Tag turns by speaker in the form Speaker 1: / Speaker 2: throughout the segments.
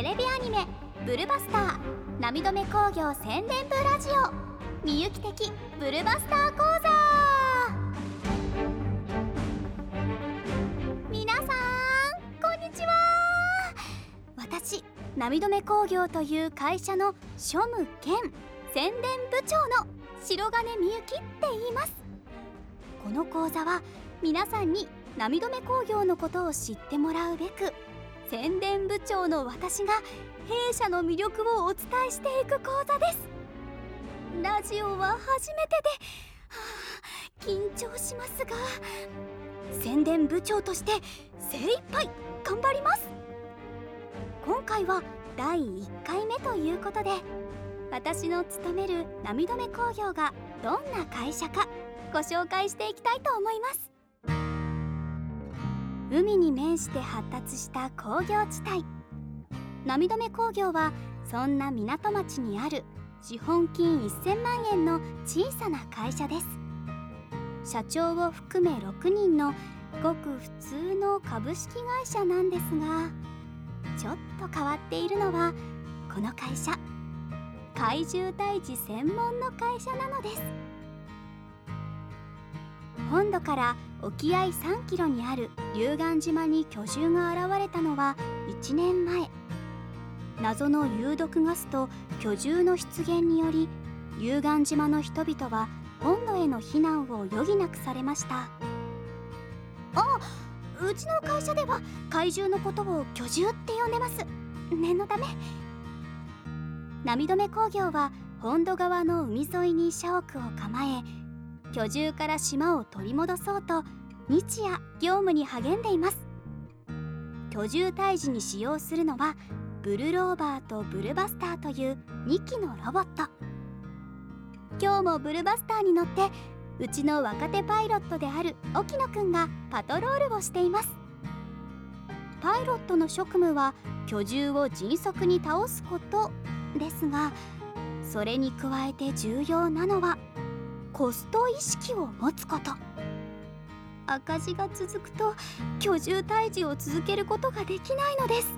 Speaker 1: テレビアニメ「ブルバスター涙目工業宣伝部ラジオ」みゆき的ブルバスター講座。皆さんこんにちは。私涙目工業という会社の庶務兼宣伝部長の白金みゆきって言います。この講座は皆さんに涙目工業のことを知ってもらうべく宣伝部長の私が弊社の魅力をお伝えしていく講座です。ラジオは初めてで、はあ、緊張しますが宣伝部長として精一杯頑張ります。今回は第1回目ということで私の勤める涙目工業がどんな会社かご紹介していきたいと思います。海に面して発達した工業地帯。涙目工業はそんな港町にある資本金1000万円の小さな会社です。社長を含め6人のごく普通の株式会社なんですがちょっと変わっているのはこの会社。怪獣退治専門の会社なのです。本土から沖合3キロにある龍岩島に巨獣が現れたのは1年前。謎の有毒ガスと巨獣の出現により龍岩島の人々は本土への避難を余儀なくされました。あうちの会社では怪獣のことを巨獣って呼んでます。念のため。涙目工業は本土側の海沿いに社屋を構え居住から島を取り戻そうと日夜業務に励んでいます。居住退治に使用するのはブルローバーとブルバスターという2機のロボット。今日もブルバスターに乗ってうちの若手パイロットである沖野くんがパトロールをしています。パイロットの職務は居住を迅速に倒すことですがそれに加えて重要なのはコスト意識を持つこと。赤字が続くと居住退治を続けることができないのです。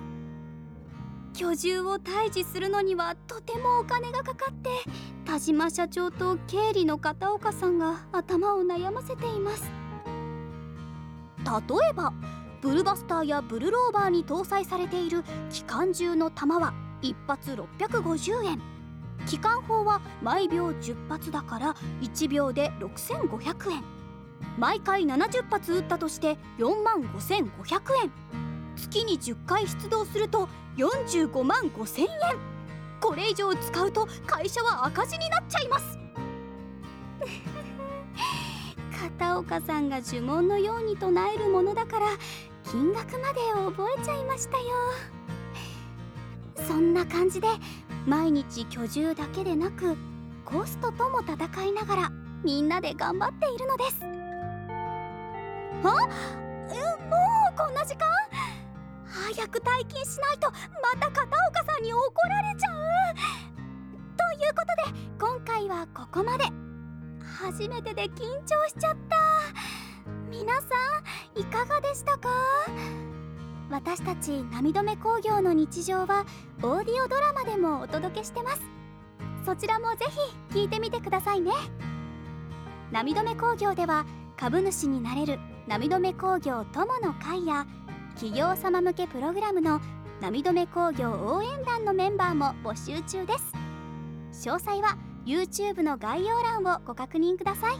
Speaker 1: 居住を退治するのにはとてもお金がかかって田島社長と経理の片岡さんが頭を悩ませています。例えばブルバスターやブルローバーに搭載されている機関銃の弾は1発650円。機関砲は毎秒10発だから1秒で6500円。毎回70発撃ったとして4万5500円。月に10回出動すると45万5000円。これ以上使うと会社は赤字になっちゃいます。片岡さんが呪文のように唱えるものだから金額まで覚えちゃいましたよ。そんな感じで毎日居住だけでなくコストとも戦いながらみんなで頑張っているのです。あえもうこんな時間？早く退勤しないとまた片岡さんに怒られちゃう。ということで今回はここまで。初めてで緊張しちゃった。皆さんいかがでしたか？私たち涙目工業の日常はオーディオドラマでもお届けしてます。そちらもぜひ聞いてみてくださいね。涙目工業では株主になれる涙目工業友の会や企業様向けプログラムの涙目工業応援団のメンバーも募集中です。詳細は YouTube の概要欄をご確認ください。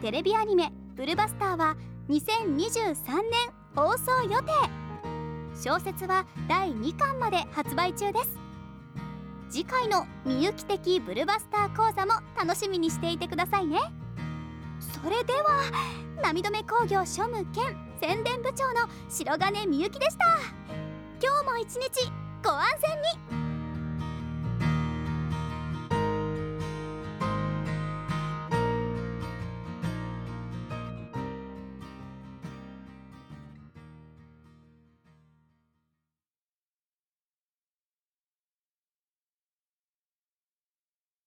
Speaker 1: テレビアニメ「ブルバスター」は2023年放送予定。小説は第2巻まで発売中です。次回のみゆき的ブルバスター講座も楽しみにしていてくださいね。それでは涙目工業庶務兼宣伝部長の白金みゆきでした。今日も一日ご安全に。